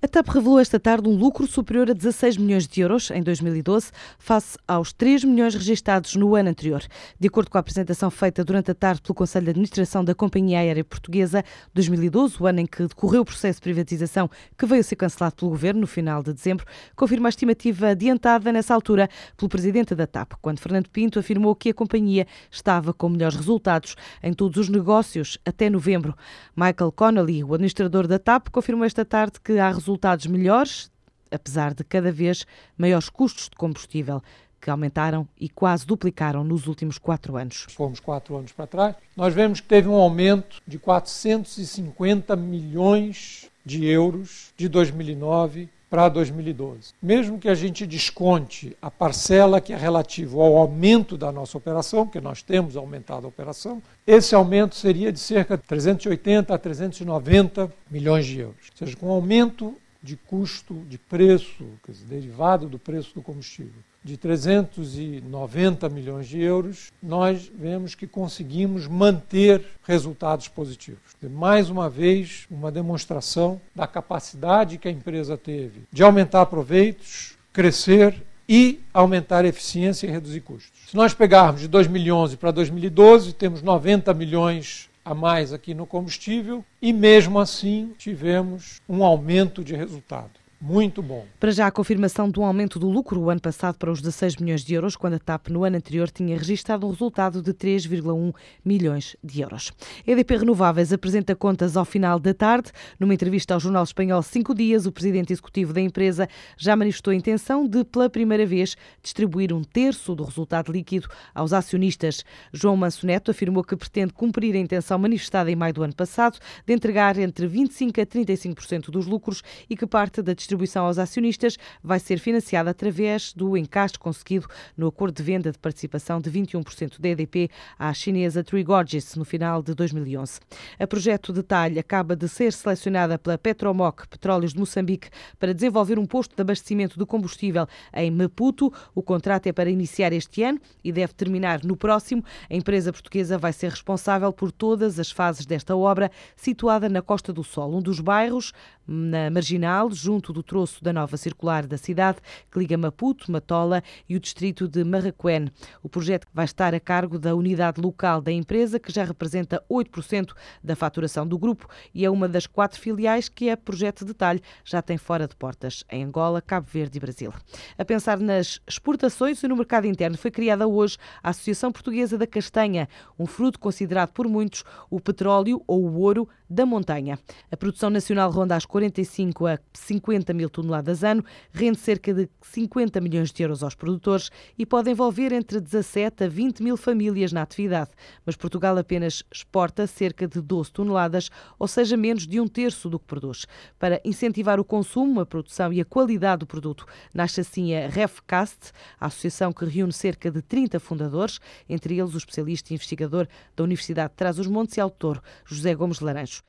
A TAP revelou esta tarde um lucro superior a 16 milhões de euros em 2012, face aos 3 milhões registados no ano anterior. De acordo com a apresentação feita durante a tarde pelo Conselho de Administração da Companhia Aérea Portuguesa, 2012, o ano em que decorreu o processo de privatização que veio a ser cancelado pelo Governo no final de dezembro, confirma a estimativa adiantada nessa altura pelo Presidente da TAP, quando Fernando Pinto afirmou que a companhia estava com melhores resultados em todos os negócios até novembro. Michael Connolly, o administrador da TAP, confirmou esta tarde que há resultados resultados melhores, apesar de cada vez maiores custos de combustível que aumentaram e quase duplicaram nos últimos quatro anos. Fomos quatro anos para trás. Nós vemos que teve um aumento de 450 milhões de euros de 2009 para 2012. Mesmo que a gente desconte a parcela que é relativa ao aumento da nossa operação, que nós temos aumentado a operação, esse aumento seria de cerca de 380 a 390 milhões de euros. Ou seja, com um aumento de custo, de preço, dizer, derivado do preço do combustível, de 390 milhões de euros, nós vemos que conseguimos manter resultados positivos. Mais uma vez, uma demonstração da capacidade que a empresa teve de aumentar proveitos, crescer e aumentar a eficiência e reduzir custos. Se nós pegarmos de 2011 para 2012, temos 90 milhões a mais aqui no combustível e mesmo assim tivemos um aumento de resultado. Muito bom. Para já a confirmação um aumento do lucro o ano passado para os 16 milhões de euros, quando a TAP no ano anterior tinha registrado um resultado de 3,1 milhões de euros. EDP Renováveis apresenta contas ao final da tarde. Numa entrevista ao jornal espanhol Cinco Dias, o presidente executivo da empresa já manifestou a intenção de, pela primeira vez, distribuir um terço do resultado líquido aos acionistas. João Manso Neto afirmou que pretende cumprir a intenção manifestada em maio do ano passado de entregar entre 25% a 35% dos lucros e que parte da distribuição distribuição aos acionistas vai ser financiada através do encaixe conseguido no acordo de venda de participação de 21% da EDP à chinesa Three Gorges no final de 2011. A projeto detalhe acaba de ser selecionada pela Petromoc Petróleos de Moçambique para desenvolver um posto de abastecimento de combustível em Maputo. O contrato é para iniciar este ano e deve terminar no próximo. A empresa portuguesa vai ser responsável por todas as fases desta obra, situada na Costa do Sol, um dos bairros na Marginal, junto do troço da nova circular da cidade, que liga Maputo, Matola e o distrito de Marraquém. O projeto vai estar a cargo da unidade local da empresa, que já representa 8% da faturação do grupo e é uma das quatro filiais que a Projeto Detalhe já tem fora de portas, em Angola, Cabo Verde e Brasil. A pensar nas exportações e no mercado interno, foi criada hoje a Associação Portuguesa da Castanha, um fruto considerado por muitos o petróleo ou o ouro da montanha. A produção nacional ronda as 45 a 50 mil toneladas ano, rende cerca de 50 milhões de euros aos produtores e pode envolver entre 17 a 20 mil famílias na atividade. Mas Portugal apenas exporta cerca de 12 toneladas, ou seja, menos de um terço do que produz. Para incentivar o consumo, a produção e a qualidade do produto, nasce assim a RefCast, a associação que reúne cerca de 30 fundadores, entre eles o especialista e investigador da Universidade de Trás-os-Montes e autor José Gomes Laranjo.